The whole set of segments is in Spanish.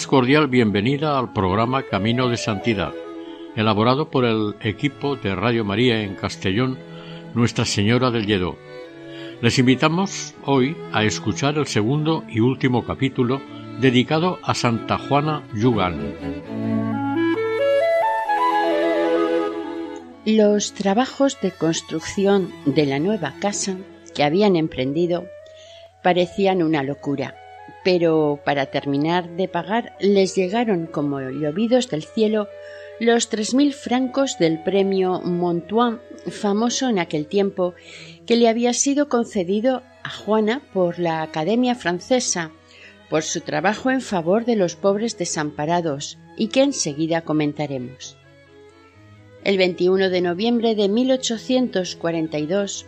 Más cordial bienvenida al programa Camino de Santidad, elaborado por el equipo de Radio María en Castellón, Nuestra Señora del Lledó. Les invitamos hoy a escuchar el segundo y último capítulo dedicado a Santa Juana Yugal. Los trabajos de construcción de la nueva casa que habían emprendido parecían una locura pero para terminar de pagar les llegaron como llovidos del cielo los tres mil francos del premio Montoin, famoso en aquel tiempo, que le había sido concedido a Juana por la Academia Francesa por su trabajo en favor de los pobres desamparados y que enseguida comentaremos. El 21 de noviembre de 1842,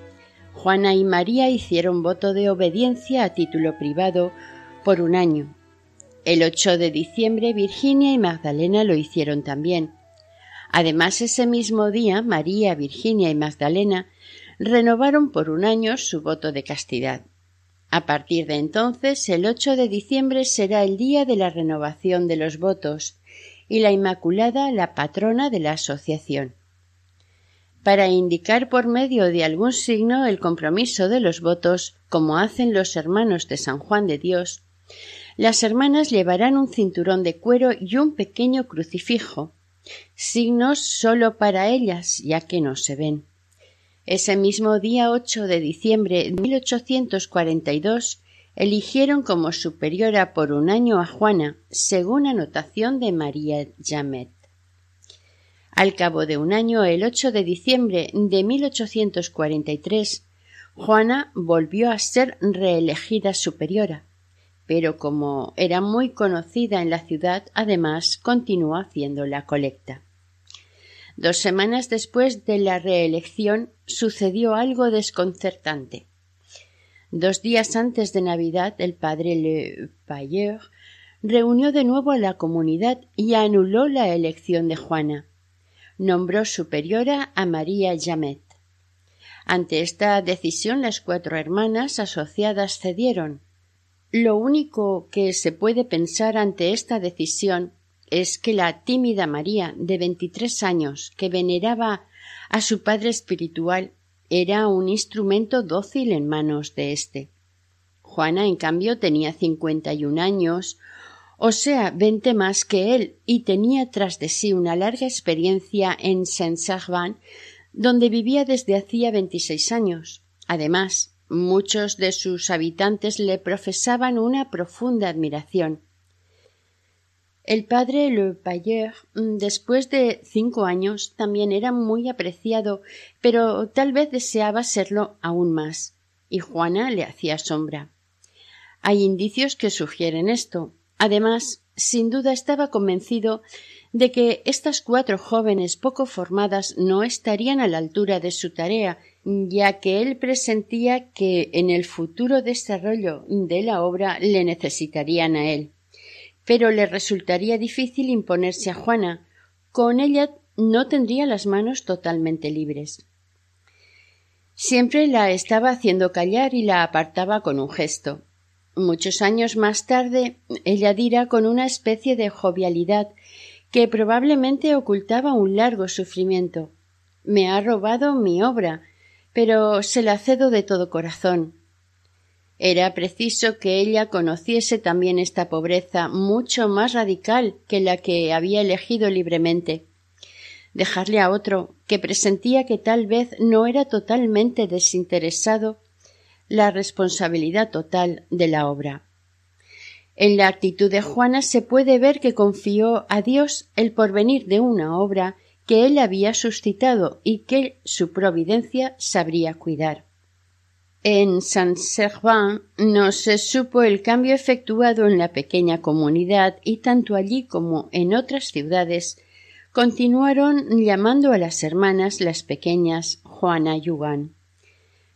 Juana y María hicieron voto de obediencia a título privado por un año. El 8 de diciembre Virginia y Magdalena lo hicieron también. Además, ese mismo día María, Virginia y Magdalena renovaron por un año su voto de castidad. A partir de entonces, el 8 de diciembre será el día de la renovación de los votos y la Inmaculada la patrona de la asociación. Para indicar por medio de algún signo el compromiso de los votos, como hacen los hermanos de San Juan de Dios, las hermanas llevarán un cinturón de cuero y un pequeño crucifijo, signos sólo para ellas, ya que no se ven. Ese mismo día 8 de diciembre de 1842 eligieron como superiora por un año a Juana, según anotación de María Jamet. Al cabo de un año, el 8 de diciembre de 1843, Juana volvió a ser reelegida superiora pero como era muy conocida en la ciudad, además continuó haciendo la colecta. Dos semanas después de la reelección sucedió algo desconcertante. Dos días antes de Navidad, el padre Le Payeur reunió de nuevo a la comunidad y anuló la elección de Juana. Nombró superiora a María Jamet. Ante esta decisión, las cuatro hermanas asociadas cedieron, lo único que se puede pensar ante esta decisión es que la tímida María, de veintitrés años, que veneraba a su padre espiritual, era un instrumento dócil en manos de éste. Juana, en cambio, tenía cincuenta y un años, o sea, veinte más que él, y tenía tras de sí una larga experiencia en Saint-Servan, donde vivía desde hacía veintiséis años. Además, Muchos de sus habitantes le profesaban una profunda admiración. El padre Le Payeur, mm, después de cinco años, también era muy apreciado, pero tal vez deseaba serlo aún más, y Juana le hacía sombra. Hay indicios que sugieren esto. Además, sin duda estaba convencido de que estas cuatro jóvenes poco formadas no estarían a la altura de su tarea ya que él presentía que en el futuro desarrollo de la obra le necesitarían a él. Pero le resultaría difícil imponerse a Juana. Con ella no tendría las manos totalmente libres. Siempre la estaba haciendo callar y la apartaba con un gesto. Muchos años más tarde, ella dirá con una especie de jovialidad que probablemente ocultaba un largo sufrimiento. Me ha robado mi obra, pero se la cedo de todo corazón. Era preciso que ella conociese también esta pobreza mucho más radical que la que había elegido libremente. Dejarle a otro, que presentía que tal vez no era totalmente desinteresado, la responsabilidad total de la obra. En la actitud de Juana se puede ver que confió a Dios el porvenir de una obra que él había suscitado y que su providencia sabría cuidar. En Saint-Servan no se supo el cambio efectuado en la pequeña comunidad y tanto allí como en otras ciudades continuaron llamando a las hermanas las pequeñas Juana Yugan.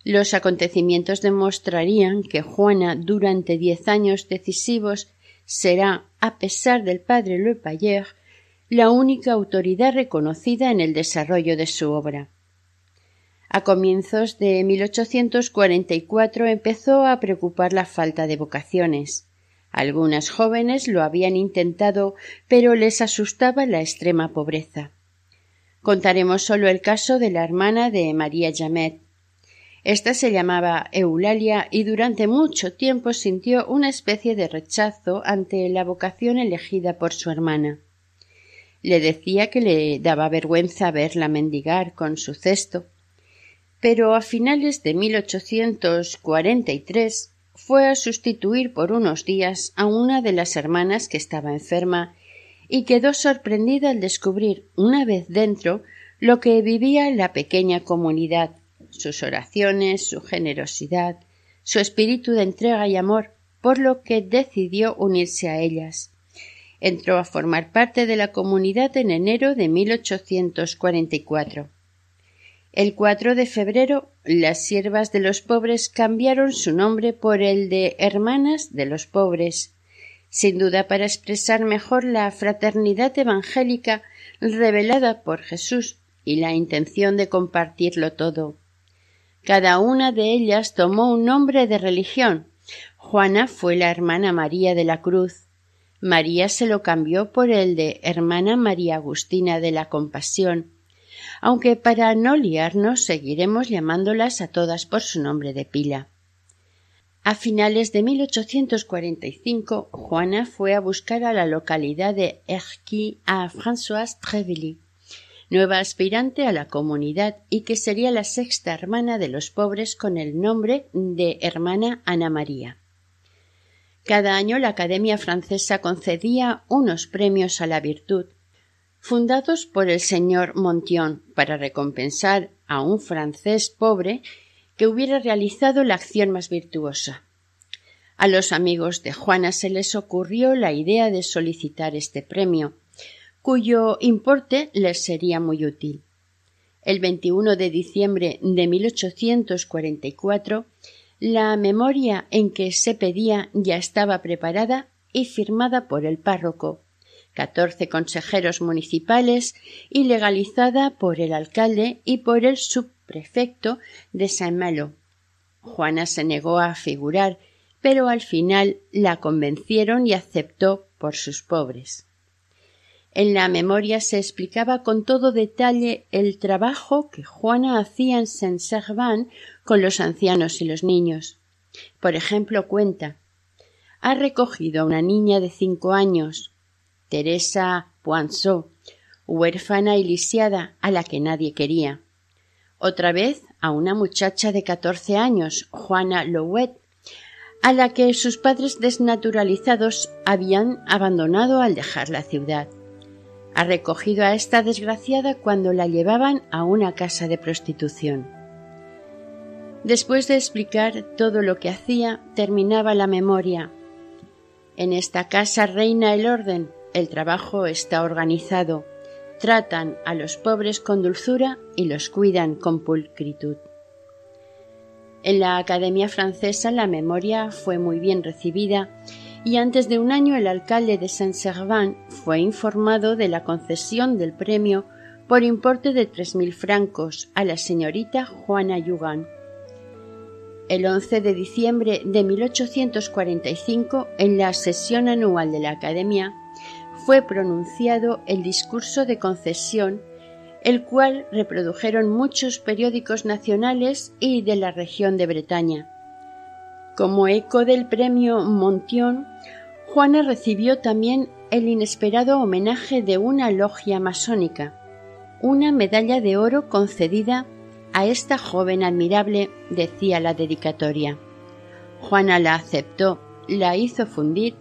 Los acontecimientos demostrarían que Juana durante diez años decisivos será, a pesar del padre Le Payer, la única autoridad reconocida en el desarrollo de su obra. A comienzos de 1844 empezó a preocupar la falta de vocaciones. Algunas jóvenes lo habían intentado, pero les asustaba la extrema pobreza. Contaremos solo el caso de la hermana de María Jamet, esta se llamaba Eulalia y durante mucho tiempo sintió una especie de rechazo ante la vocación elegida por su hermana. Le decía que le daba vergüenza verla mendigar con su cesto. Pero a finales de 1843 fue a sustituir por unos días a una de las hermanas que estaba enferma y quedó sorprendida al descubrir, una vez dentro, lo que vivía la pequeña comunidad sus oraciones, su generosidad, su espíritu de entrega y amor, por lo que decidió unirse a ellas. Entró a formar parte de la comunidad en enero de 1844. El 4 de febrero, las siervas de los pobres cambiaron su nombre por el de Hermanas de los Pobres, sin duda para expresar mejor la fraternidad evangélica revelada por Jesús y la intención de compartirlo todo. Cada una de ellas tomó un nombre de religión. Juana fue la hermana María de la Cruz. María se lo cambió por el de hermana María Agustina de la Compasión, aunque para no liarnos seguiremos llamándolas a todas por su nombre de pila. A finales de 1845, Juana fue a buscar a la localidad de Erquy a Françoise Trevilly nueva aspirante a la comunidad y que sería la sexta hermana de los pobres con el nombre de hermana Ana María. Cada año la Academia Francesa concedía unos premios a la virtud, fundados por el señor Montion para recompensar a un francés pobre que hubiera realizado la acción más virtuosa. A los amigos de Juana se les ocurrió la idea de solicitar este premio, cuyo importe les sería muy útil. El 21 de diciembre de 1844, la memoria en que se pedía ya estaba preparada y firmada por el párroco, catorce consejeros municipales y legalizada por el alcalde y por el subprefecto de San Malo. Juana se negó a figurar, pero al final la convencieron y aceptó por sus pobres. En la memoria se explicaba con todo detalle el trabajo que Juana hacía en Saint-Servan con los ancianos y los niños. Por ejemplo, cuenta ha recogido a una niña de cinco años, Teresa Poinsot, huérfana y lisiada, a la que nadie quería. Otra vez a una muchacha de catorce años, Juana Louet, a la que sus padres desnaturalizados habían abandonado al dejar la ciudad ha recogido a esta desgraciada cuando la llevaban a una casa de prostitución. Después de explicar todo lo que hacía, terminaba la memoria. En esta casa reina el orden, el trabajo está organizado, tratan a los pobres con dulzura y los cuidan con pulcritud. En la Academia Francesa la memoria fue muy bien recibida y antes de un año el alcalde de Saint-Servan fue informado de la concesión del premio por importe de tres mil francos a la señorita Juana Yugan. El 11 de diciembre de 1845, en la sesión anual de la Academia, fue pronunciado el discurso de concesión, el cual reprodujeron muchos periódicos nacionales y de la región de Bretaña. Como eco del premio Montion, Juana recibió también el inesperado homenaje de una logia masónica, una medalla de oro concedida a esta joven admirable, decía la dedicatoria. Juana la aceptó, la hizo fundir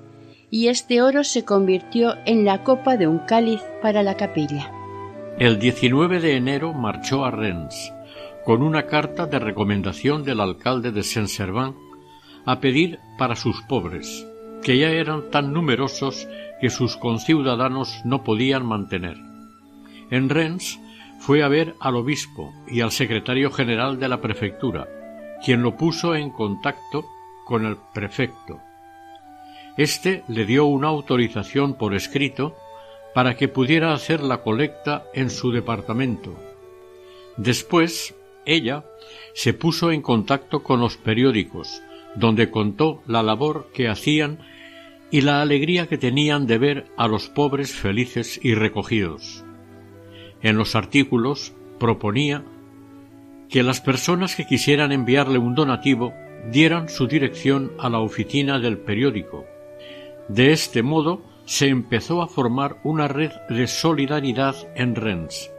y este oro se convirtió en la copa de un cáliz para la capilla. El 19 de enero marchó a Rennes con una carta de recomendación del alcalde de Saint-Servant a pedir para sus pobres, que ya eran tan numerosos que sus conciudadanos no podían mantener. En Rennes fue a ver al obispo y al secretario general de la prefectura, quien lo puso en contacto con el prefecto. Este le dio una autorización por escrito para que pudiera hacer la colecta en su departamento. Después, ella se puso en contacto con los periódicos, donde contó la labor que hacían y la alegría que tenían de ver a los pobres felices y recogidos. En los artículos proponía que las personas que quisieran enviarle un donativo dieran su dirección a la oficina del periódico. De este modo se empezó a formar una red de solidaridad en Rennes.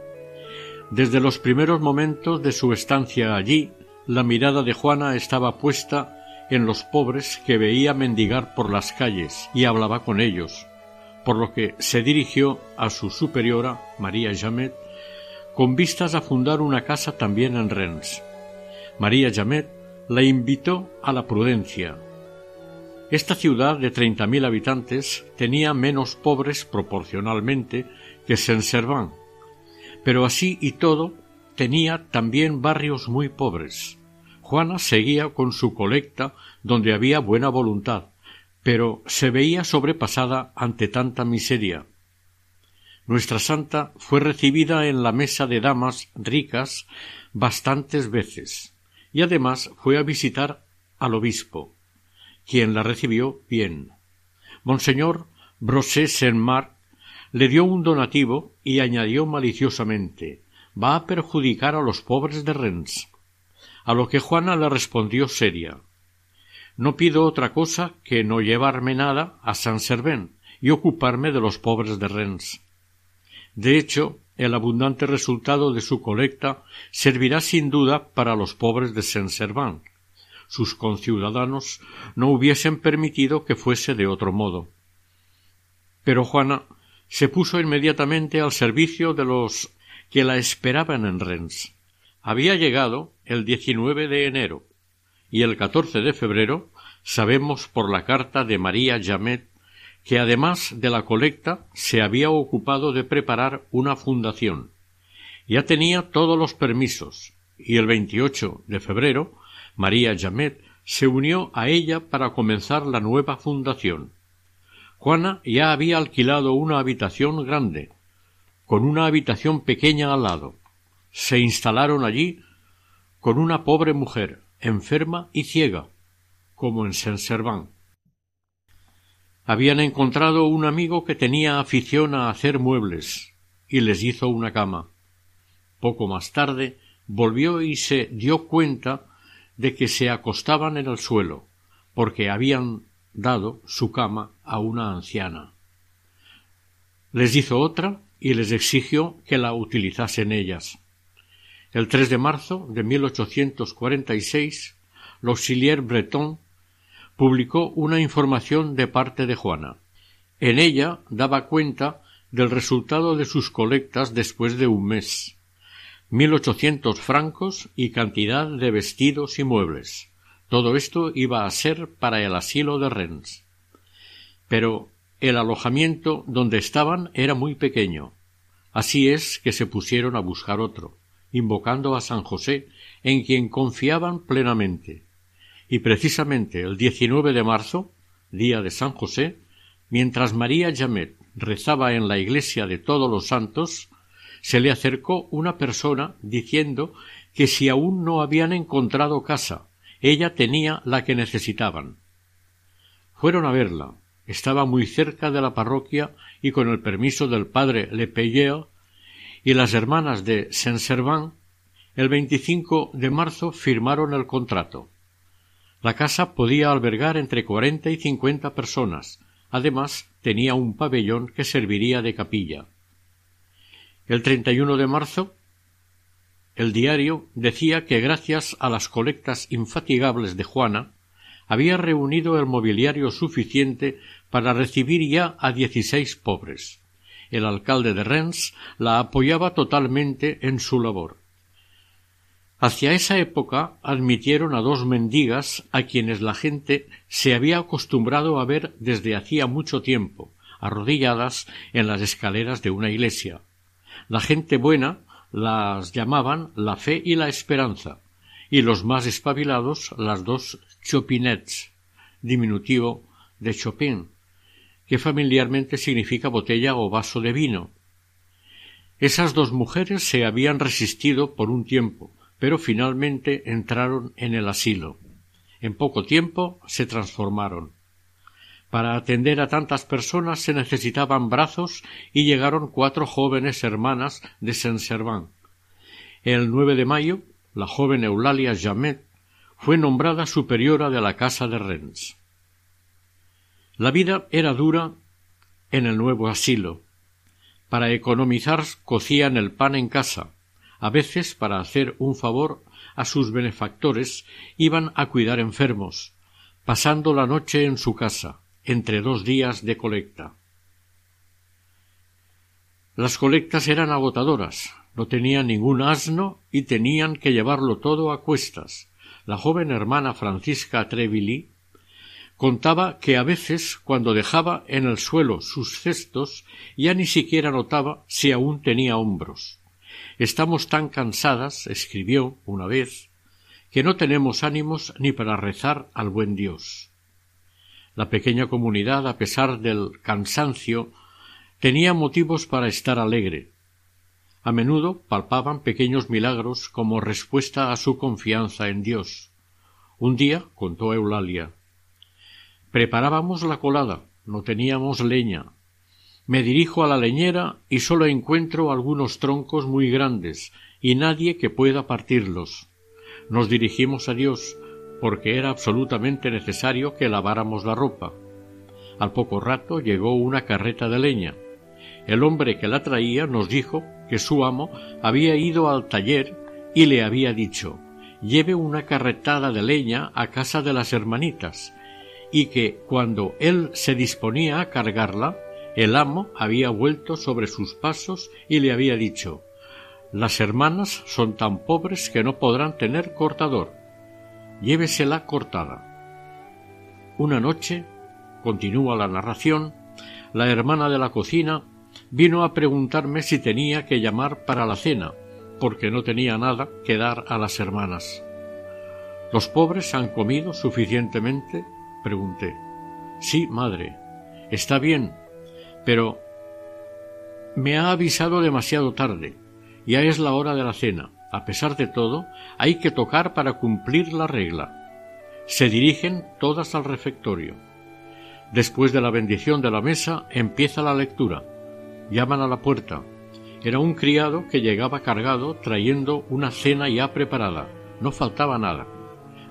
Desde los primeros momentos de su estancia allí, la mirada de Juana estaba puesta en los pobres que veía mendigar por las calles y hablaba con ellos, por lo que se dirigió a su superiora, María Jamet, con vistas a fundar una casa también en Rennes. María Jamet la invitó a la prudencia. Esta ciudad de treinta mil habitantes tenía menos pobres proporcionalmente que Saint-Servant, pero así y todo tenía también barrios muy pobres. Juana seguía con su colecta donde había buena voluntad, pero se veía sobrepasada ante tanta miseria. Nuestra santa fue recibida en la mesa de damas ricas bastantes veces y además fue a visitar al obispo, quien la recibió bien. Monseñor Brosé Saint-Marc le dio un donativo y añadió maliciosamente va a perjudicar a los pobres de Rennes. A lo que Juana le respondió seria no pido otra cosa que no llevarme nada a San Servén y ocuparme de los pobres de Rennes. De hecho, el abundante resultado de su colecta servirá sin duda para los pobres de Saint-Servant. Sus conciudadanos no hubiesen permitido que fuese de otro modo. Pero Juana se puso inmediatamente al servicio de los que la esperaban en Rennes. Había llegado el 19 de enero y el 14 de febrero sabemos por la carta de María Jamet que además de la colecta se había ocupado de preparar una fundación. Ya tenía todos los permisos y el 28 de febrero María Jamet se unió a ella para comenzar la nueva fundación. Juana ya había alquilado una habitación grande, con una habitación pequeña al lado. Se instalaron allí con una pobre mujer, enferma y ciega, como en Saint-Servant habían encontrado un amigo que tenía afición a hacer muebles y les hizo una cama. Poco más tarde volvió y se dio cuenta de que se acostaban en el suelo, porque habían dado su cama a una anciana. Les hizo otra y les exigió que la utilizasen ellas. El 3 de marzo de 1846, l'auxilier breton publicó una información de parte de Juana. En ella daba cuenta del resultado de sus colectas después de un mes mil ochocientos francos y cantidad de vestidos y muebles. Todo esto iba a ser para el asilo de Rennes. Pero el alojamiento donde estaban era muy pequeño. Así es que se pusieron a buscar otro, invocando a San José, en quien confiaban plenamente y precisamente el 19 de marzo, día de San José, mientras María Jamet rezaba en la iglesia de todos los santos, se le acercó una persona diciendo que si aún no habían encontrado casa, ella tenía la que necesitaban. Fueron a verla. Estaba muy cerca de la parroquia y con el permiso del padre Le y las hermanas de Saint-Servant, el 25 de marzo firmaron el contrato. La casa podía albergar entre cuarenta y cincuenta personas. Además, tenía un pabellón que serviría de capilla. El 31 de marzo, el diario decía que gracias a las colectas infatigables de Juana, había reunido el mobiliario suficiente para recibir ya a dieciséis pobres. El alcalde de Rennes la apoyaba totalmente en su labor. Hacia esa época admitieron a dos mendigas a quienes la gente se había acostumbrado a ver desde hacía mucho tiempo, arrodilladas en las escaleras de una iglesia. La gente buena las llamaban la fe y la esperanza, y los más espabilados las dos chopinets, diminutivo de Chopin, que familiarmente significa botella o vaso de vino. Esas dos mujeres se habían resistido por un tiempo, pero finalmente entraron en el asilo. En poco tiempo se transformaron. Para atender a tantas personas se necesitaban brazos y llegaron cuatro jóvenes hermanas de Saint-Servant. El 9 de mayo, la joven Eulalia Jamet fue nombrada superiora de la casa de Rennes. La vida era dura en el nuevo asilo. Para economizar cocían el pan en casa, a veces, para hacer un favor a sus benefactores, iban a cuidar enfermos, pasando la noche en su casa, entre dos días de colecta. Las colectas eran agotadoras, no tenían ningún asno y tenían que llevarlo todo a cuestas. La joven hermana Francisca Trevilly contaba que a veces, cuando dejaba en el suelo sus cestos, ya ni siquiera notaba si aún tenía hombros. Estamos tan cansadas, escribió una vez, que no tenemos ánimos ni para rezar al buen Dios. La pequeña comunidad, a pesar del cansancio, tenía motivos para estar alegre. A menudo palpaban pequeños milagros como respuesta a su confianza en Dios. Un día, contó Eulalia, preparábamos la colada, no teníamos leña, me dirijo a la leñera y solo encuentro algunos troncos muy grandes y nadie que pueda partirlos. Nos dirigimos a Dios porque era absolutamente necesario que laváramos la ropa. Al poco rato llegó una carreta de leña. El hombre que la traía nos dijo que su amo había ido al taller y le había dicho lleve una carretada de leña a casa de las hermanitas y que cuando él se disponía a cargarla el amo había vuelto sobre sus pasos y le había dicho Las hermanas son tan pobres que no podrán tener cortador. Llévesela cortada. Una noche, continúa la narración, la hermana de la cocina vino a preguntarme si tenía que llamar para la cena, porque no tenía nada que dar a las hermanas. ¿Los pobres han comido suficientemente? Pregunté. Sí, madre. Está bien, pero me ha avisado demasiado tarde. Ya es la hora de la cena. A pesar de todo, hay que tocar para cumplir la regla. Se dirigen todas al refectorio. Después de la bendición de la mesa empieza la lectura. Llaman a la puerta. Era un criado que llegaba cargado trayendo una cena ya preparada. No faltaba nada.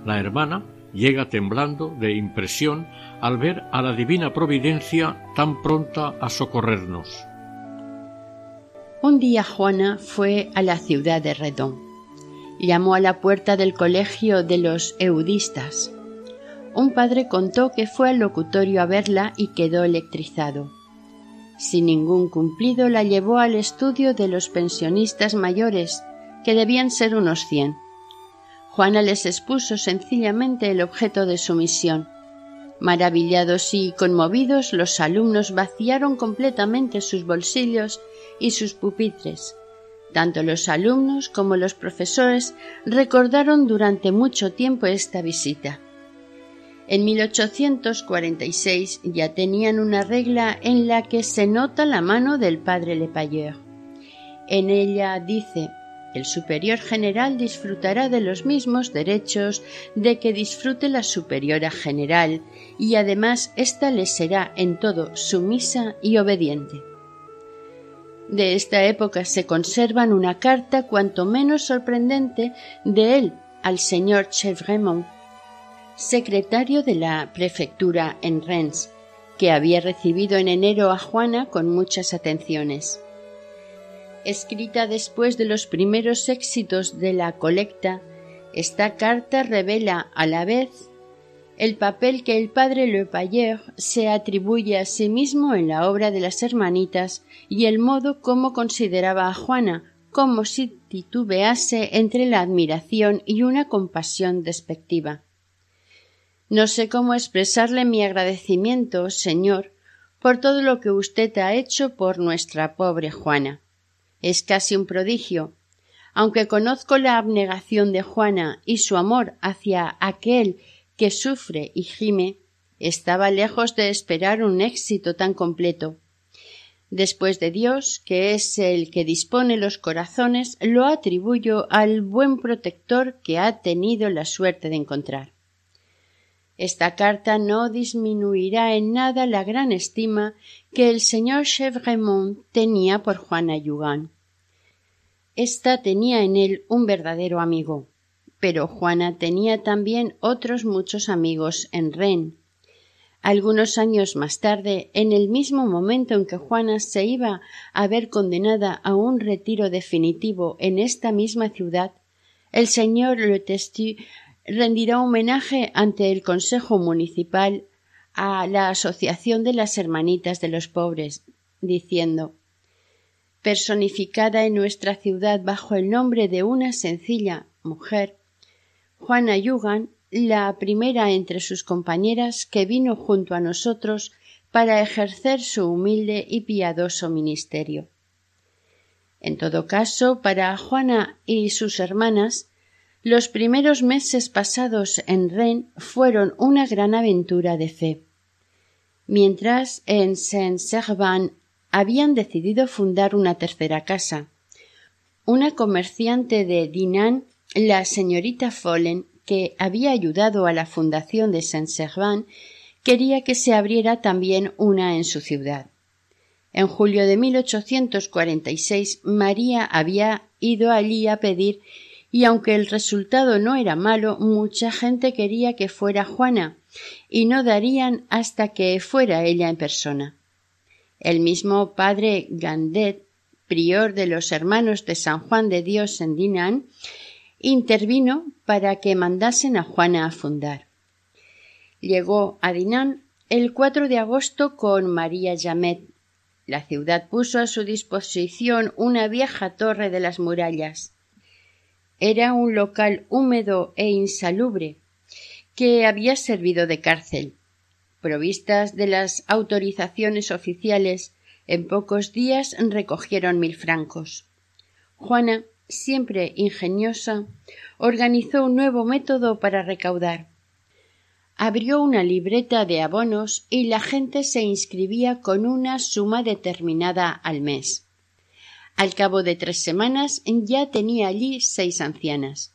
La hermana llega temblando de impresión al ver a la divina providencia tan pronta a socorrernos. Un día Juana fue a la ciudad de Redón. Llamó a la puerta del colegio de los eudistas. Un padre contó que fue al locutorio a verla y quedó electrizado. Sin ningún cumplido la llevó al estudio de los pensionistas mayores, que debían ser unos cien Juana les expuso sencillamente el objeto de su misión. Maravillados y conmovidos, los alumnos vaciaron completamente sus bolsillos y sus pupitres. Tanto los alumnos como los profesores recordaron durante mucho tiempo esta visita. En 1846 ya tenían una regla en la que se nota la mano del padre Lepayeur. En ella dice el superior general disfrutará de los mismos derechos de que disfrute la superiora general y además ésta le será en todo sumisa y obediente. De esta época se conservan una carta cuanto menos sorprendente de él al señor Chevremont, secretario de la prefectura en Rennes, que había recibido en enero a Juana con muchas atenciones escrita después de los primeros éxitos de la colecta, esta carta revela a la vez el papel que el padre Le Payer se atribuye a sí mismo en la obra de las hermanitas y el modo como consideraba a Juana, como si titubease entre la admiración y una compasión despectiva. No sé cómo expresarle mi agradecimiento, señor, por todo lo que usted ha hecho por nuestra pobre Juana. Es casi un prodigio. Aunque conozco la abnegación de Juana y su amor hacia aquel que sufre y gime, estaba lejos de esperar un éxito tan completo. Después de Dios, que es el que dispone los corazones, lo atribuyo al buen protector que ha tenido la suerte de encontrar. Esta carta no disminuirá en nada la gran estima que el señor Chevremont tenía por Juana Yugan. Esta tenía en él un verdadero amigo, pero Juana tenía también otros muchos amigos en Rennes. Algunos años más tarde, en el mismo momento en que Juana se iba a ver condenada a un retiro definitivo en esta misma ciudad, el señor Le Testu rendirá homenaje ante el Consejo Municipal a la Asociación de las Hermanitas de los Pobres, diciendo personificada en nuestra ciudad bajo el nombre de una sencilla mujer, Juana Yugan, la primera entre sus compañeras que vino junto a nosotros para ejercer su humilde y piadoso ministerio. En todo caso, para Juana y sus hermanas, los primeros meses pasados en Rennes fueron una gran aventura de fe. Mientras en Saint-Servan habían decidido fundar una tercera casa. Una comerciante de Dinan, la señorita Follen, que había ayudado a la fundación de Saint-Servan, quería que se abriera también una en su ciudad. En julio de 1846 María había ido allí a pedir y aunque el resultado no era malo, mucha gente quería que fuera Juana, y no darían hasta que fuera ella en persona. El mismo padre Gandet, prior de los hermanos de San Juan de Dios en Dinan, intervino para que mandasen a Juana a fundar. Llegó a Dinan el 4 de agosto con María Yamet. La ciudad puso a su disposición una vieja torre de las murallas. Era un local húmedo e insalubre que había servido de cárcel. Provistas de las autorizaciones oficiales, en pocos días recogieron mil francos. Juana, siempre ingeniosa, organizó un nuevo método para recaudar. Abrió una libreta de abonos y la gente se inscribía con una suma determinada al mes. Al cabo de tres semanas ya tenía allí seis ancianas.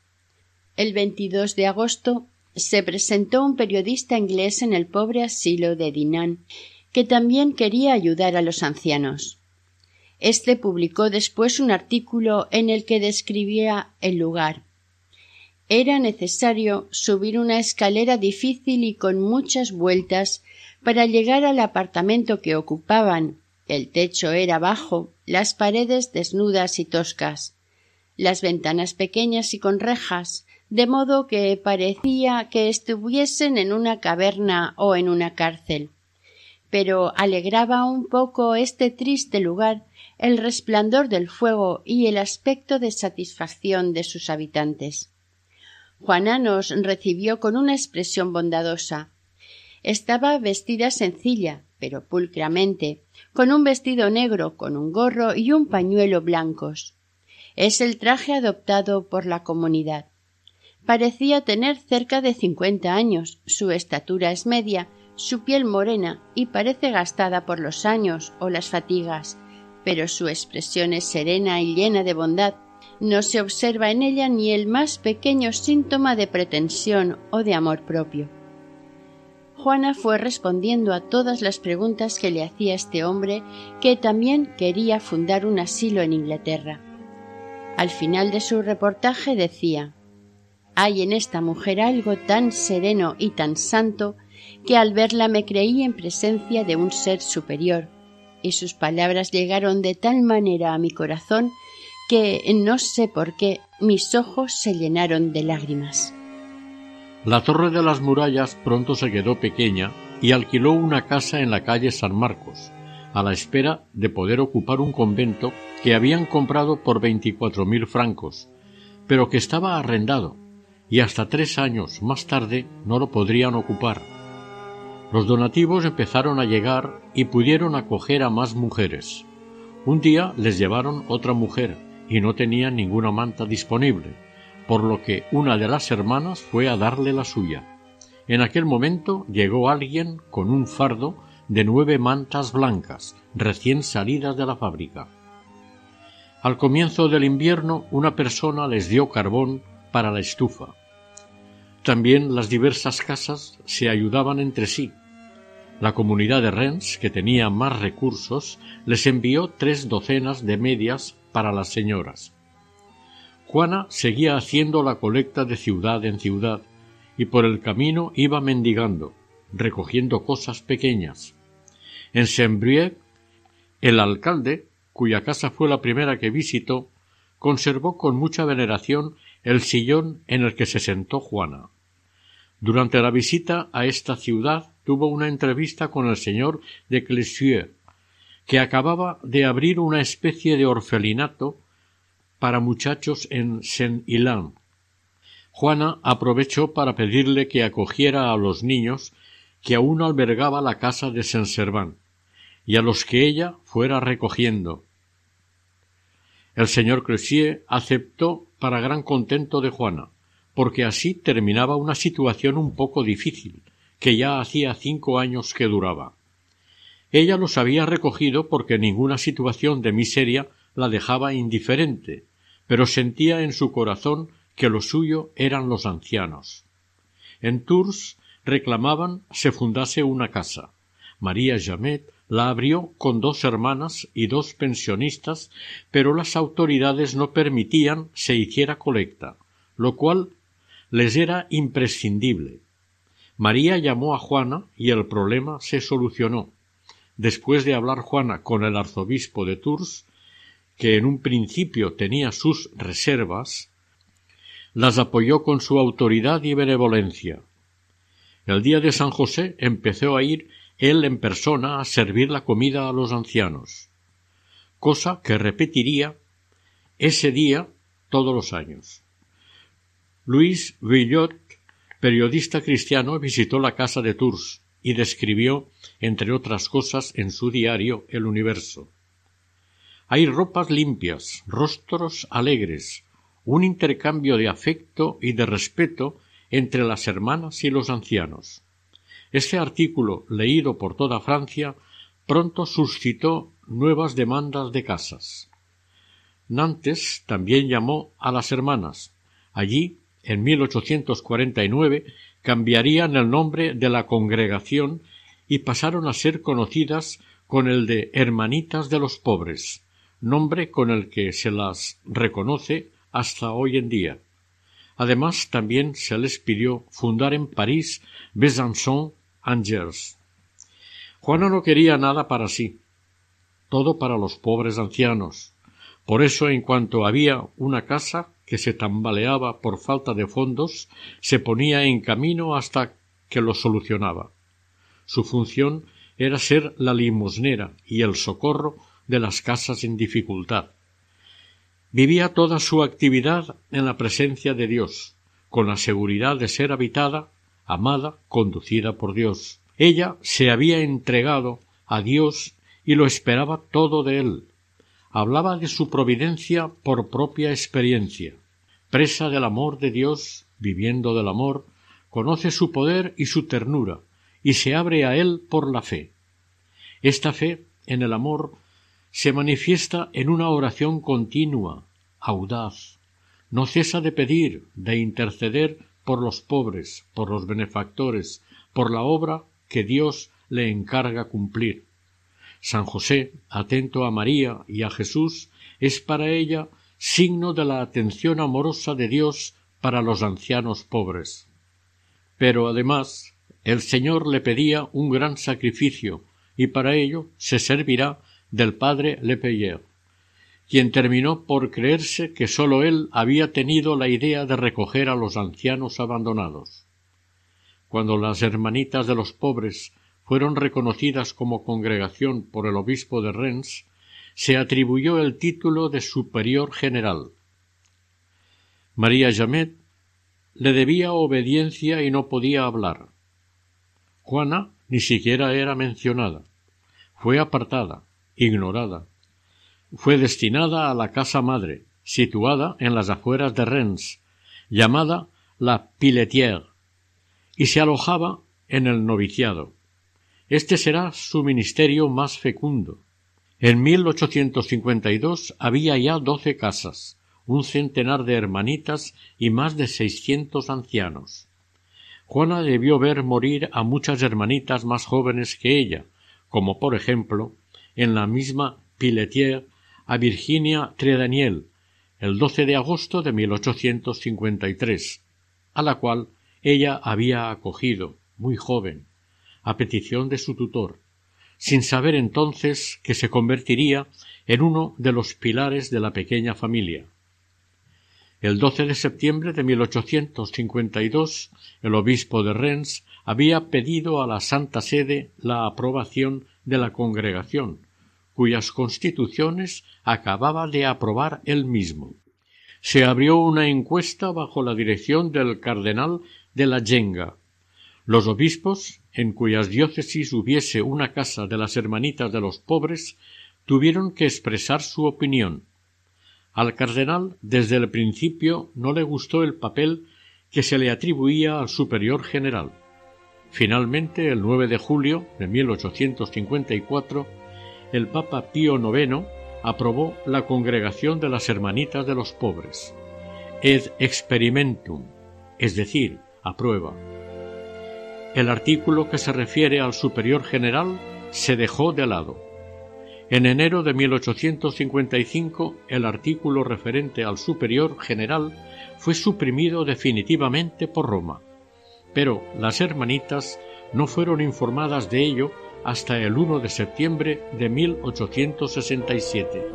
El 22 de agosto se presentó un periodista inglés en el pobre asilo de Dinan, que también quería ayudar a los ancianos. Este publicó después un artículo en el que describía el lugar. Era necesario subir una escalera difícil y con muchas vueltas para llegar al apartamento que ocupaban, el techo era bajo, las paredes desnudas y toscas, las ventanas pequeñas y con rejas, de modo que parecía que estuviesen en una caverna o en una cárcel. Pero alegraba un poco este triste lugar el resplandor del fuego y el aspecto de satisfacción de sus habitantes. Juana nos recibió con una expresión bondadosa. Estaba vestida sencilla, pero pulcramente, con un vestido negro, con un gorro y un pañuelo blancos. Es el traje adoptado por la comunidad. Parecía tener cerca de cincuenta años, su estatura es media, su piel morena y parece gastada por los años o las fatigas, pero su expresión es serena y llena de bondad. No se observa en ella ni el más pequeño síntoma de pretensión o de amor propio. Juana fue respondiendo a todas las preguntas que le hacía este hombre que también quería fundar un asilo en Inglaterra. Al final de su reportaje decía Hay en esta mujer algo tan sereno y tan santo que al verla me creí en presencia de un ser superior, y sus palabras llegaron de tal manera a mi corazón que no sé por qué mis ojos se llenaron de lágrimas. La torre de las murallas pronto se quedó pequeña y alquiló una casa en la calle San Marcos, a la espera de poder ocupar un convento que habían comprado por veinticuatro mil francos, pero que estaba arrendado, y hasta tres años más tarde no lo podrían ocupar. Los donativos empezaron a llegar y pudieron acoger a más mujeres. Un día les llevaron otra mujer y no tenían ninguna manta disponible, por lo que una de las hermanas fue a darle la suya. En aquel momento llegó alguien con un fardo de nueve mantas blancas, recién salidas de la fábrica. Al comienzo del invierno una persona les dio carbón para la estufa. También las diversas casas se ayudaban entre sí. La comunidad de Rennes, que tenía más recursos, les envió tres docenas de medias para las señoras. Juana seguía haciendo la colecta de ciudad en ciudad y por el camino iba mendigando, recogiendo cosas pequeñas, en Saint-Brieuc, el alcalde, cuya casa fue la primera que visitó, conservó con mucha veneración el sillón en el que se sentó Juana. Durante la visita a esta ciudad tuvo una entrevista con el señor de Clesieux, que acababa de abrir una especie de orfelinato para muchachos en Saint-Hilaire. Juana aprovechó para pedirle que acogiera a los niños que aún albergaba la casa de Saint-Servant y a los que ella fuera recogiendo. El señor Cressier aceptó para gran contento de Juana, porque así terminaba una situación un poco difícil, que ya hacía cinco años que duraba. Ella los había recogido porque ninguna situación de miseria la dejaba indiferente, pero sentía en su corazón que lo suyo eran los ancianos. En Tours reclamaban se fundase una casa. María Jamet la abrió con dos hermanas y dos pensionistas, pero las autoridades no permitían se hiciera colecta, lo cual les era imprescindible. María llamó a Juana y el problema se solucionó. Después de hablar Juana con el arzobispo de Tours, que en un principio tenía sus reservas, las apoyó con su autoridad y benevolencia. El día de San José empezó a ir él en persona a servir la comida a los ancianos, cosa que repetiría ese día todos los años. Luis Villot, periodista cristiano, visitó la casa de Tours y describió, entre otras cosas, en su diario El Universo. Hay ropas limpias, rostros alegres, un intercambio de afecto y de respeto entre las hermanas y los ancianos. Este artículo, leído por toda Francia, pronto suscitó nuevas demandas de casas. Nantes también llamó a las hermanas. Allí, en 1849, cambiarían el nombre de la congregación y pasaron a ser conocidas con el de Hermanitas de los Pobres, nombre con el que se las reconoce hasta hoy en día. Además, también se les pidió fundar en París, Besançon Angers. Juana no quería nada para sí, todo para los pobres ancianos. Por eso, en cuanto había una casa que se tambaleaba por falta de fondos, se ponía en camino hasta que lo solucionaba. Su función era ser la limosnera y el socorro de las casas en dificultad. Vivía toda su actividad en la presencia de Dios, con la seguridad de ser habitada amada, conducida por Dios. Ella se había entregado a Dios y lo esperaba todo de él. Hablaba de su providencia por propia experiencia. Presa del amor de Dios, viviendo del amor, conoce su poder y su ternura, y se abre a él por la fe. Esta fe en el amor se manifiesta en una oración continua, audaz. No cesa de pedir, de interceder por los pobres, por los benefactores, por la obra que Dios le encarga cumplir. San José, atento a María y a Jesús, es para ella signo de la atención amorosa de Dios para los ancianos pobres. Pero además el Señor le pedía un gran sacrificio y para ello se servirá del padre Lepeyer quien terminó por creerse que sólo él había tenido la idea de recoger a los ancianos abandonados. cuando las hermanitas de los pobres fueron reconocidas como congregación por el obispo de Rennes, se atribuyó el título de superior general. María Jamet le debía obediencia y no podía hablar. Juana ni siquiera era mencionada. Fue apartada, ignorada. Fue destinada a la casa madre, situada en las afueras de Rennes, llamada la Piletière, y se alojaba en el noviciado. Este será su ministerio más fecundo. En 1852 había ya doce casas, un centenar de hermanitas y más de seiscientos ancianos. Juana debió ver morir a muchas hermanitas más jóvenes que ella, como por ejemplo, en la misma Piletière, a Virginia Tredaniel, el 12 de agosto de 1853, a la cual ella había acogido, muy joven, a petición de su tutor, sin saber entonces que se convertiría en uno de los pilares de la pequeña familia. El 12 de septiembre de 1852 el obispo de Rennes había pedido a la Santa Sede la aprobación de la congregación, cuyas constituciones acababa de aprobar él mismo. Se abrió una encuesta bajo la dirección del cardenal de la Yenga. Los obispos, en cuyas diócesis hubiese una casa de las hermanitas de los pobres, tuvieron que expresar su opinión. Al cardenal desde el principio no le gustó el papel que se le atribuía al superior general. Finalmente, el 9 de julio de 1854, el Papa Pío IX aprobó la Congregación de las Hermanitas de los Pobres, ed experimentum, es decir, aprueba. El artículo que se refiere al superior general se dejó de lado. En enero de 1855 el artículo referente al superior general fue suprimido definitivamente por Roma, pero las hermanitas no fueron informadas de ello hasta el 1 de septiembre de 1867.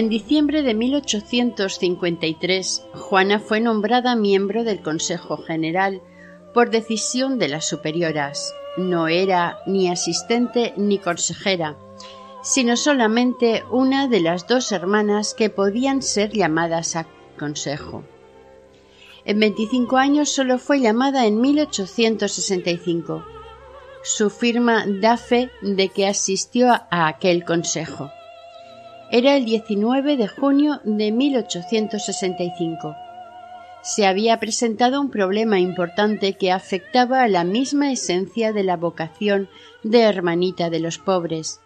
En diciembre de 1853, Juana fue nombrada miembro del Consejo General por decisión de las superioras. No era ni asistente ni consejera, sino solamente una de las dos hermanas que podían ser llamadas a consejo. En 25 años solo fue llamada en 1865. Su firma da fe de que asistió a aquel consejo. Era el 19 de junio de 1865. Se había presentado un problema importante que afectaba a la misma esencia de la vocación de hermanita de los pobres.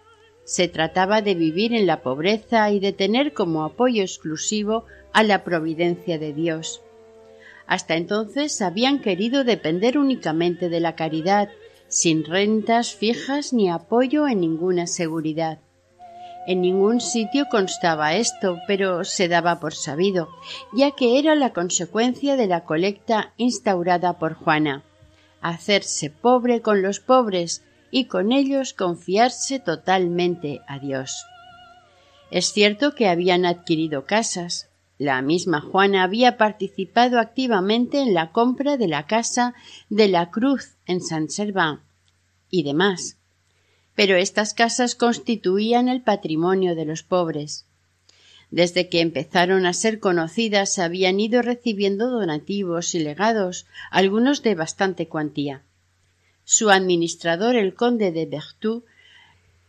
Se trataba de vivir en la pobreza y de tener como apoyo exclusivo a la providencia de Dios. Hasta entonces habían querido depender únicamente de la caridad, sin rentas fijas ni apoyo en ninguna seguridad. En ningún sitio constaba esto, pero se daba por sabido, ya que era la consecuencia de la colecta instaurada por Juana hacerse pobre con los pobres y con ellos confiarse totalmente a Dios. Es cierto que habían adquirido casas. La misma Juana había participado activamente en la compra de la casa de la Cruz en San Serván y demás pero estas casas constituían el patrimonio de los pobres. Desde que empezaron a ser conocidas habían ido recibiendo donativos y legados, algunos de bastante cuantía. Su administrador, el conde de Berthoud,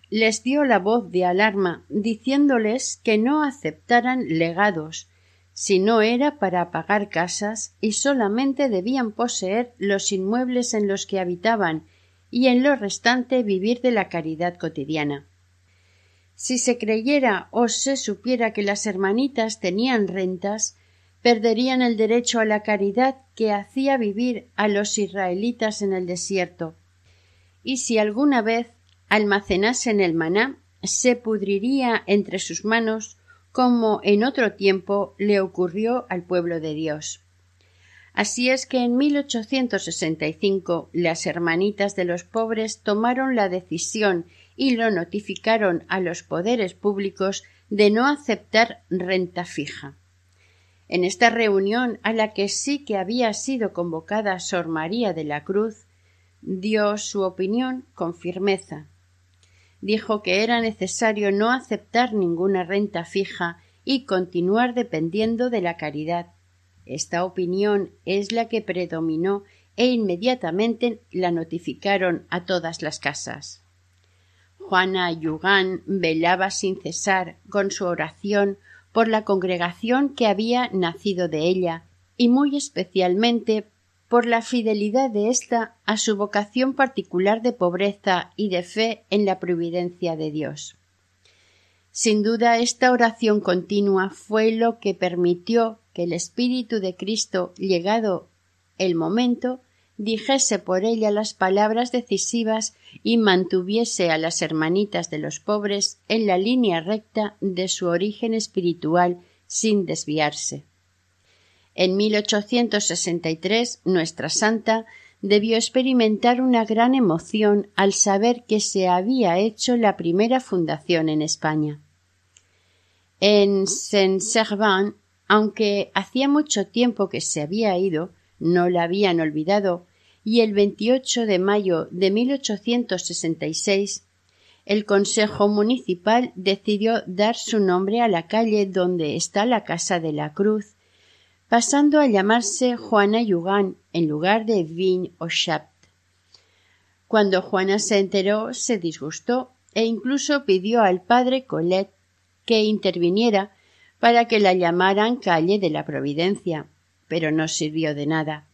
les dio la voz de alarma, diciéndoles que no aceptaran legados, si no era para pagar casas y solamente debían poseer los inmuebles en los que habitaban y en lo restante vivir de la caridad cotidiana. Si se creyera o se supiera que las hermanitas tenían rentas, perderían el derecho a la caridad que hacía vivir a los israelitas en el desierto. Y si alguna vez almacenasen el maná, se pudriría entre sus manos como en otro tiempo le ocurrió al pueblo de Dios. Así es que en 1865 las hermanitas de los pobres tomaron la decisión y lo notificaron a los poderes públicos de no aceptar renta fija. En esta reunión, a la que sí que había sido convocada Sor María de la Cruz, dio su opinión con firmeza. Dijo que era necesario no aceptar ninguna renta fija y continuar dependiendo de la caridad. Esta opinión es la que predominó e inmediatamente la notificaron a todas las casas. Juana Yugán velaba sin cesar con su oración por la congregación que había nacido de ella y muy especialmente por la fidelidad de ésta a su vocación particular de pobreza y de fe en la providencia de Dios. Sin duda esta oración continua fue lo que permitió que el Espíritu de Cristo, llegado el momento, dijese por ella las palabras decisivas y mantuviese a las hermanitas de los pobres en la línea recta de su origen espiritual sin desviarse. En 1863 nuestra santa debió experimentar una gran emoción al saber que se había hecho la primera fundación en España. En Saint-Servan, aunque hacía mucho tiempo que se había ido, no la habían olvidado, y el 28 de mayo de 1866 el Consejo Municipal decidió dar su nombre a la calle donde está la Casa de la Cruz, pasando a llamarse Juana Yugán en lugar de Vin o Chapt. Cuando Juana se enteró, se disgustó e incluso pidió al padre Colette que interviniera para que la llamaran calle de la Providencia, pero no sirvió de nada.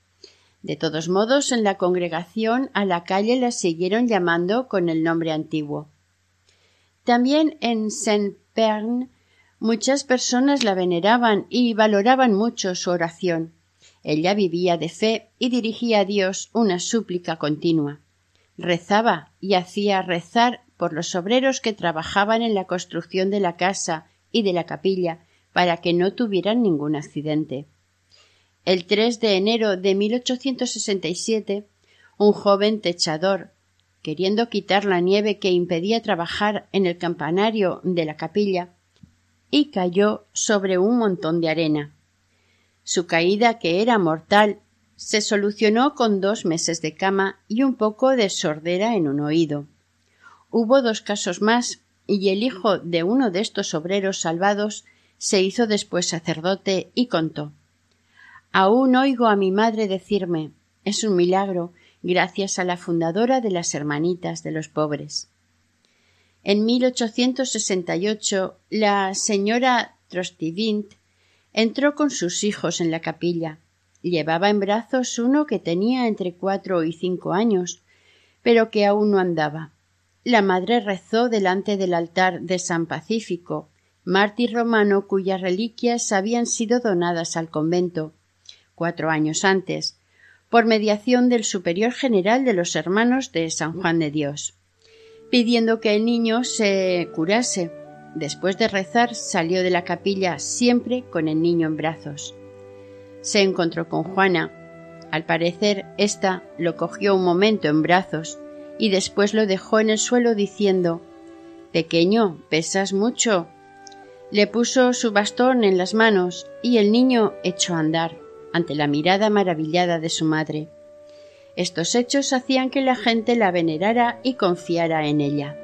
De todos modos, en la congregación a la calle la siguieron llamando con el nombre antiguo. También en Saint-Pern muchas personas la veneraban y valoraban mucho su oración. Ella vivía de fe y dirigía a Dios una súplica continua. Rezaba y hacía rezar por los obreros que trabajaban en la construcción de la casa y de la capilla para que no tuvieran ningún accidente. El 3 de enero de 1867, un joven techador, queriendo quitar la nieve que impedía trabajar en el campanario de la capilla, y cayó sobre un montón de arena. Su caída, que era mortal, se solucionó con dos meses de cama y un poco de sordera en un oído. Hubo dos casos más, y el hijo de uno de estos obreros salvados se hizo después sacerdote y contó Aún oigo a mi madre decirme es un milagro gracias a la fundadora de las Hermanitas de los Pobres. En 1868 la señora Trostivint entró con sus hijos en la capilla. Llevaba en brazos uno que tenía entre cuatro y cinco años, pero que aún no andaba. La madre rezó delante del altar de San Pacífico, mártir romano cuyas reliquias habían sido donadas al convento, cuatro años antes, por mediación del superior general de los hermanos de San Juan de Dios, pidiendo que el niño se curase. Después de rezar salió de la capilla siempre con el niño en brazos. Se encontró con Juana. Al parecer, ésta lo cogió un momento en brazos y después lo dejó en el suelo diciendo Pequeño, pesas mucho. Le puso su bastón en las manos y el niño echó a andar ante la mirada maravillada de su madre. Estos hechos hacían que la gente la venerara y confiara en ella.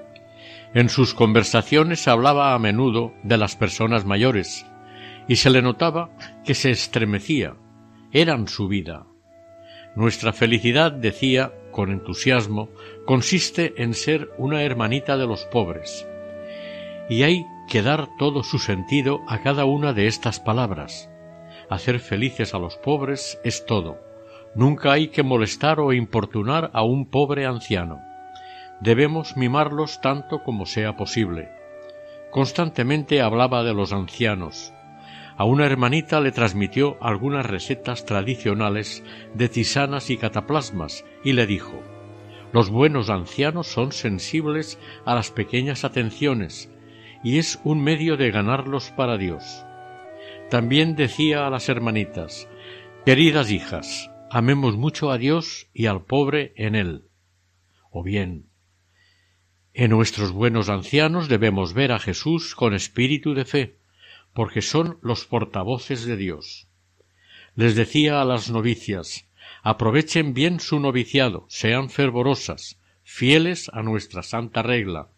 En sus conversaciones hablaba a menudo de las personas mayores, y se le notaba que se estremecía. Eran su vida. Nuestra felicidad, decía con entusiasmo, consiste en ser una hermanita de los pobres. Y hay que dar todo su sentido a cada una de estas palabras. Hacer felices a los pobres es todo. Nunca hay que molestar o importunar a un pobre anciano. Debemos mimarlos tanto como sea posible. Constantemente hablaba de los ancianos. A una hermanita le transmitió algunas recetas tradicionales de tisanas y cataplasmas y le dijo Los buenos ancianos son sensibles a las pequeñas atenciones y es un medio de ganarlos para Dios. También decía a las hermanitas Queridas hijas, amemos mucho a Dios y al pobre en él. O bien, en nuestros buenos ancianos debemos ver a Jesús con espíritu de fe, porque son los portavoces de Dios. Les decía a las novicias aprovechen bien su noviciado, sean fervorosas, fieles a nuestra santa regla,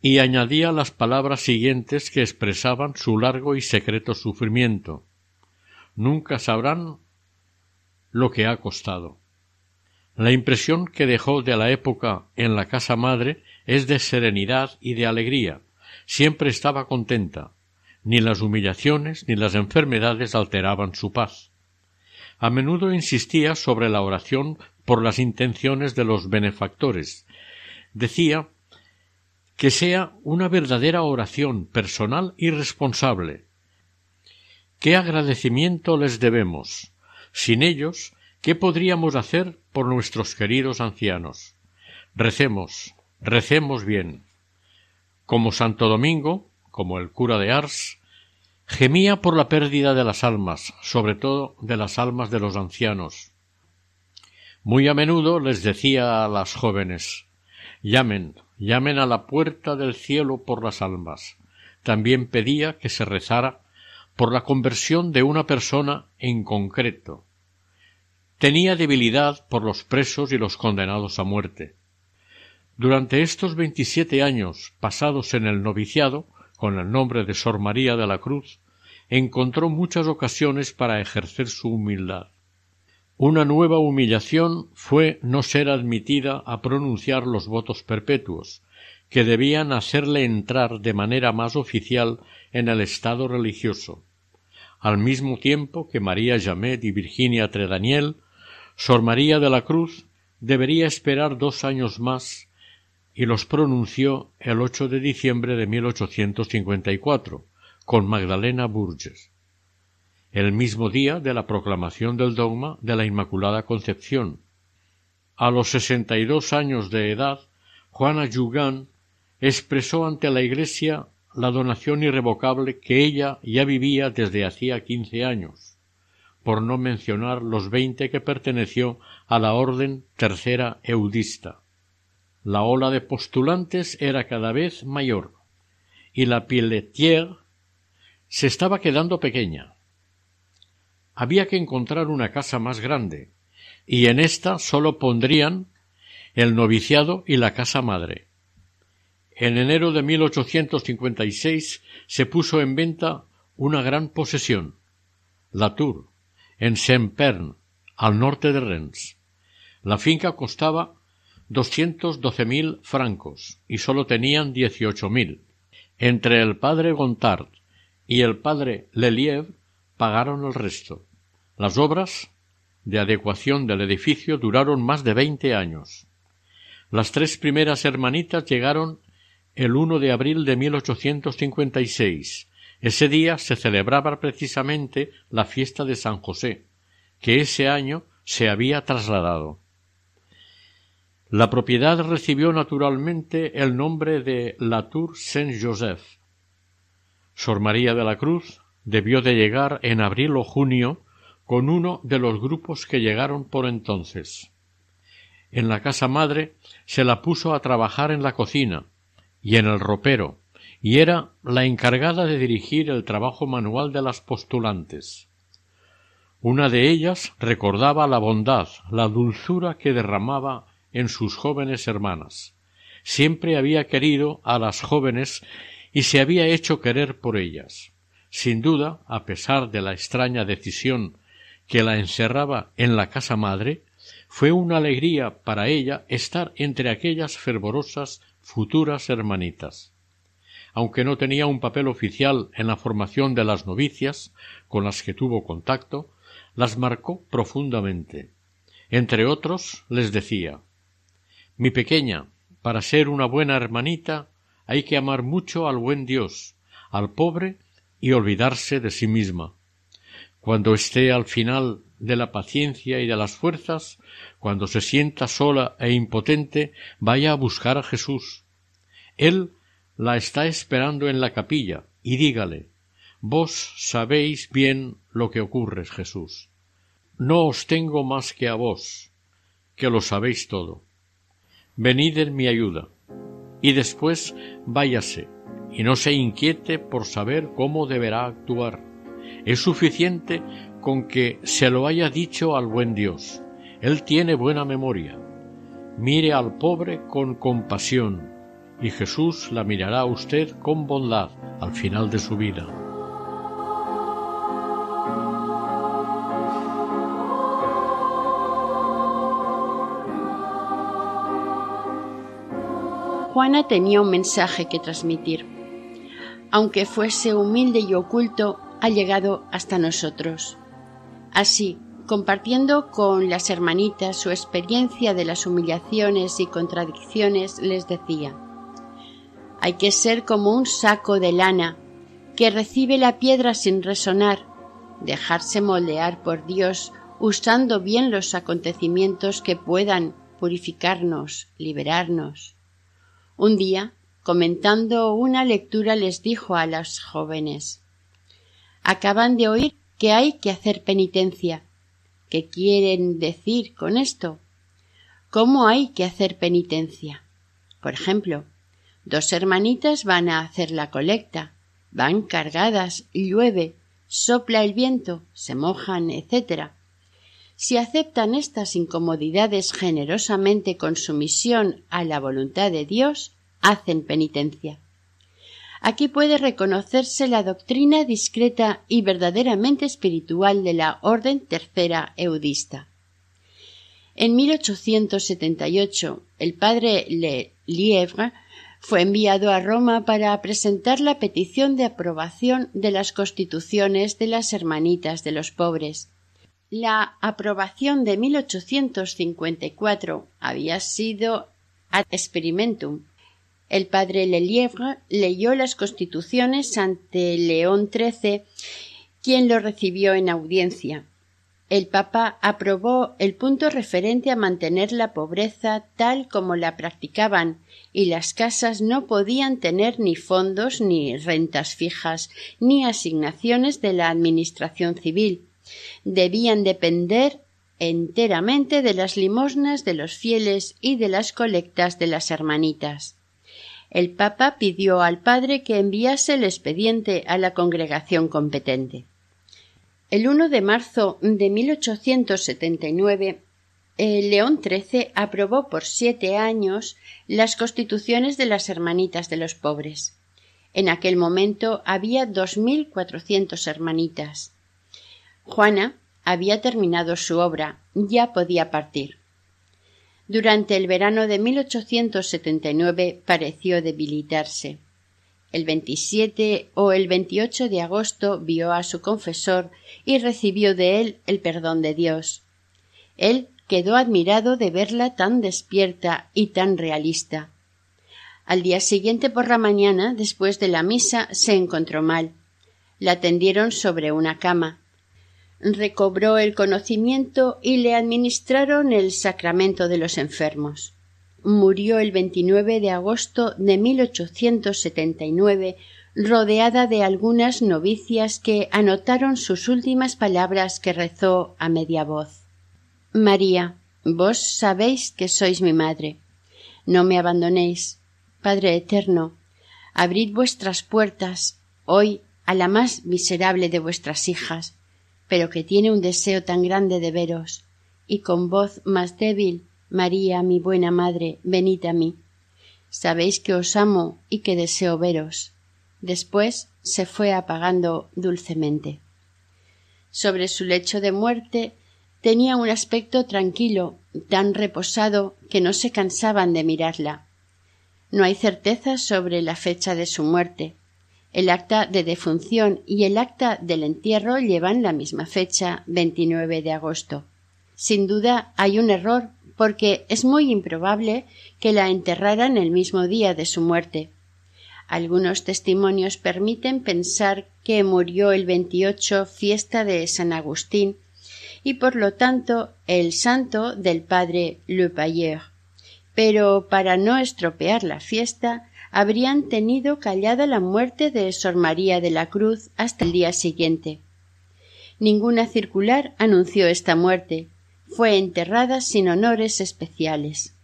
y añadía las palabras siguientes que expresaban su largo y secreto sufrimiento. Nunca sabrán lo que ha costado. La impresión que dejó de la época en la casa madre es de serenidad y de alegría. Siempre estaba contenta. Ni las humillaciones ni las enfermedades alteraban su paz. A menudo insistía sobre la oración por las intenciones de los benefactores. Decía que sea una verdadera oración personal y responsable. ¿Qué agradecimiento les debemos? Sin ellos, ¿qué podríamos hacer por nuestros queridos ancianos? Recemos, recemos bien. Como Santo Domingo, como el cura de Ars, gemía por la pérdida de las almas, sobre todo de las almas de los ancianos. Muy a menudo les decía a las jóvenes llamen, llamen a la puerta del cielo por las almas. También pedía que se rezara por la conversión de una persona en concreto, tenía debilidad por los presos y los condenados a muerte. Durante estos veintisiete años pasados en el noviciado, con el nombre de Sor María de la Cruz, encontró muchas ocasiones para ejercer su humildad. Una nueva humillación fue no ser admitida a pronunciar los votos perpetuos, que debían hacerle entrar de manera más oficial en el estado religioso, al mismo tiempo que María Jamet y Virginia Tredaniel Sor María de la Cruz debería esperar dos años más y los pronunció el 8 de diciembre de 1854 con Magdalena Burges, el mismo día de la proclamación del dogma de la Inmaculada Concepción. A los sesenta y dos años de edad, Juana Yugán expresó ante la Iglesia la donación irrevocable que ella ya vivía desde hacía quince años por no mencionar los veinte que perteneció a la orden tercera eudista. La ola de postulantes era cada vez mayor, y la Pilletière se estaba quedando pequeña. Había que encontrar una casa más grande, y en ésta sólo pondrían el noviciado y la casa madre. En enero de 1856 se puso en venta una gran posesión, la Tour, en Saint-Pern, al norte de Rennes. La finca costaba doscientos doce mil francos y sólo tenían dieciocho mil. Entre el padre Gontard y el padre Lelièvre pagaron el resto. Las obras de adecuación del edificio duraron más de veinte años. Las tres primeras hermanitas llegaron el 1 de abril de 1856 ese día se celebraba precisamente la fiesta de San José, que ese año se había trasladado. La propiedad recibió naturalmente el nombre de La Tour Saint-Joseph. Sor María de la Cruz debió de llegar en abril o junio con uno de los grupos que llegaron por entonces. En la casa madre se la puso a trabajar en la cocina y en el ropero, y era la encargada de dirigir el trabajo manual de las postulantes. Una de ellas recordaba la bondad, la dulzura que derramaba en sus jóvenes hermanas. Siempre había querido a las jóvenes y se había hecho querer por ellas. Sin duda, a pesar de la extraña decisión que la encerraba en la casa madre, fue una alegría para ella estar entre aquellas fervorosas futuras hermanitas aunque no tenía un papel oficial en la formación de las novicias con las que tuvo contacto, las marcó profundamente. Entre otros les decía Mi pequeña, para ser una buena hermanita hay que amar mucho al buen Dios, al pobre y olvidarse de sí misma. Cuando esté al final de la paciencia y de las fuerzas, cuando se sienta sola e impotente, vaya a buscar a Jesús. Él la está esperando en la capilla y dígale Vos sabéis bien lo que ocurre, Jesús. No os tengo más que a vos, que lo sabéis todo. Venid en mi ayuda, y después váyase, y no se inquiete por saber cómo deberá actuar. Es suficiente con que se lo haya dicho al buen Dios. Él tiene buena memoria. Mire al pobre con compasión, y Jesús la mirará a usted con bondad al final de su vida. Juana tenía un mensaje que transmitir. Aunque fuese humilde y oculto, ha llegado hasta nosotros. Así, compartiendo con las hermanitas su experiencia de las humillaciones y contradicciones, les decía Hay que ser como un saco de lana que recibe la piedra sin resonar, dejarse moldear por Dios usando bien los acontecimientos que puedan purificarnos, liberarnos. Un día, comentando una lectura, les dijo a las jóvenes Acaban de oír que hay que hacer penitencia. ¿Qué quieren decir con esto? ¿Cómo hay que hacer penitencia? Por ejemplo, dos hermanitas van a hacer la colecta, van cargadas, llueve, sopla el viento, se mojan, etc. Si aceptan estas incomodidades generosamente con sumisión a la voluntad de Dios, hacen penitencia. Aquí puede reconocerse la doctrina discreta y verdaderamente espiritual de la Orden Tercera Eudista. En 1878, el padre Le Lièvre fue enviado a Roma para presentar la petición de aprobación de las constituciones de las hermanitas de los pobres, la aprobación de 1854 había sido ad experimentum. El padre Lelièvre leyó las constituciones ante León XIII, quien lo recibió en audiencia. El Papa aprobó el punto referente a mantener la pobreza tal como la practicaban y las casas no podían tener ni fondos ni rentas fijas ni asignaciones de la administración civil debían depender enteramente de las limosnas de los fieles y de las colectas de las hermanitas. El Papa pidió al padre que enviase el expediente a la congregación competente. El 1 de marzo de 1879, el León XIII aprobó por siete años las constituciones de las hermanitas de los pobres. En aquel momento había dos mil cuatrocientos hermanitas. Juana había terminado su obra, ya podía partir. Durante el verano de 1879 pareció debilitarse. El 27 o el 28 de agosto vio a su confesor y recibió de él el perdón de Dios. Él quedó admirado de verla tan despierta y tan realista. Al día siguiente por la mañana, después de la misa, se encontró mal. La tendieron sobre una cama recobró el conocimiento y le administraron el sacramento de los enfermos. Murió el 29 de agosto de 1879 rodeada de algunas novicias que anotaron sus últimas palabras que rezó a media voz. María, vos sabéis que sois mi madre. No me abandonéis. Padre eterno, abrid vuestras puertas hoy a la más miserable de vuestras hijas, pero que tiene un deseo tan grande de veros, y con voz más débil María, mi buena madre, venid a mí. Sabéis que os amo y que deseo veros. Después se fue apagando dulcemente. Sobre su lecho de muerte tenía un aspecto tranquilo, tan reposado que no se cansaban de mirarla. No hay certeza sobre la fecha de su muerte, el acta de defunción y el acta del entierro llevan la misma fecha, 29 de agosto. Sin duda hay un error porque es muy improbable que la enterraran el mismo día de su muerte. Algunos testimonios permiten pensar que murió el 28 fiesta de San Agustín y por lo tanto el santo del padre Le Payeur. Pero para no estropear la fiesta, habrían tenido callada la muerte de Sor María de la Cruz hasta el día siguiente. Ninguna circular anunció esta muerte. Fue enterrada sin honores especiales.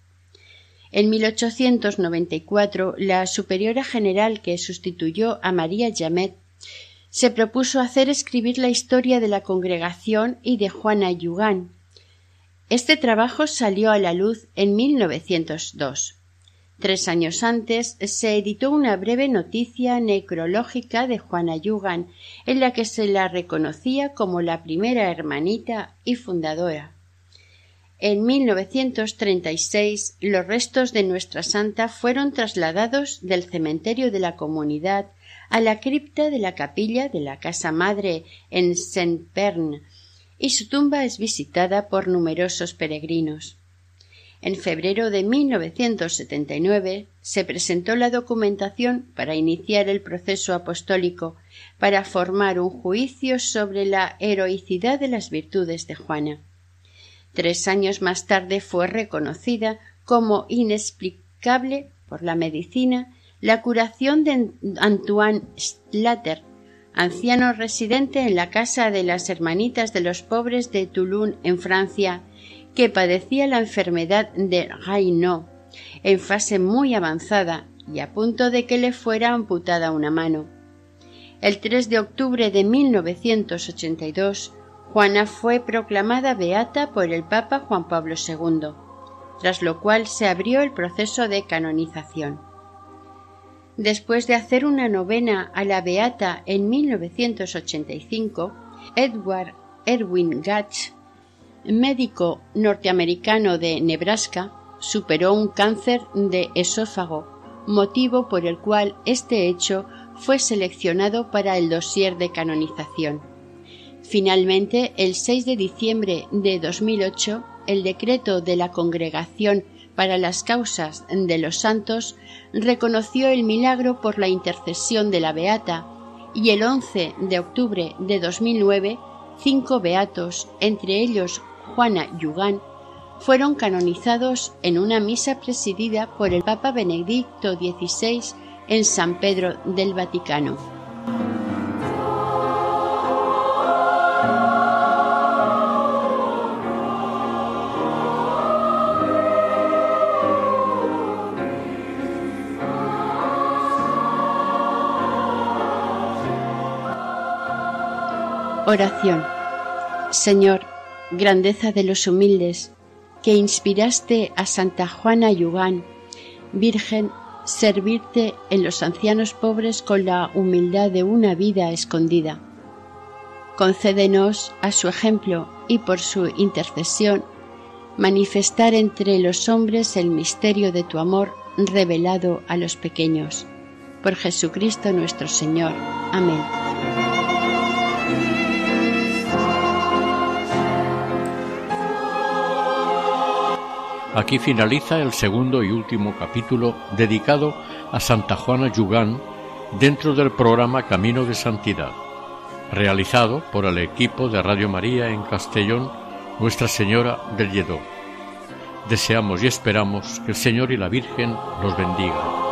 En 1894, la superiora general que sustituyó a María Jamet se propuso hacer escribir la historia de la congregación y de Juana Yugán. Este trabajo salió a la luz en 1902. Tres años antes se editó una breve noticia necrológica de Juana Yugan, en la que se la reconocía como la primera hermanita y fundadora. En 1936 los restos de nuestra santa fueron trasladados del cementerio de la comunidad a la cripta de la capilla de la casa madre en Saint-Pern y su tumba es visitada por numerosos peregrinos. En febrero de 1979 se presentó la documentación para iniciar el proceso apostólico para formar un juicio sobre la heroicidad de las virtudes de Juana. Tres años más tarde fue reconocida como inexplicable por la medicina la curación de Antoine Slater, anciano residente en la casa de las Hermanitas de los Pobres de Toulon, en Francia, que padecía la enfermedad de Raynaud en fase muy avanzada y a punto de que le fuera amputada una mano. El 3 de octubre de 1982, Juana fue proclamada beata por el Papa Juan Pablo II, tras lo cual se abrió el proceso de canonización. Después de hacer una novena a la Beata en 1985, Edward Erwin Gatch, médico norteamericano de Nebraska, superó un cáncer de esófago, motivo por el cual este hecho fue seleccionado para el dossier de canonización. Finalmente, el 6 de diciembre de 2008, el decreto de la Congregación para las causas de los santos reconoció el milagro por la intercesión de la Beata y el 11 de octubre de 2009 cinco beatos, entre ellos Juana Yugán, fueron canonizados en una misa presidida por el Papa Benedicto XVI en San Pedro del Vaticano. Oración. Señor, grandeza de los humildes, que inspiraste a Santa Juana Yugán, Virgen, servirte en los ancianos pobres con la humildad de una vida escondida. Concédenos, a su ejemplo y por su intercesión, manifestar entre los hombres el misterio de tu amor revelado a los pequeños. Por Jesucristo nuestro Señor. Amén. Aquí finaliza el segundo y último capítulo dedicado a Santa Juana Yugán dentro del programa Camino de Santidad, realizado por el equipo de Radio María en Castellón, Nuestra Señora del Lledó. Deseamos y esperamos que el Señor y la Virgen los bendiga.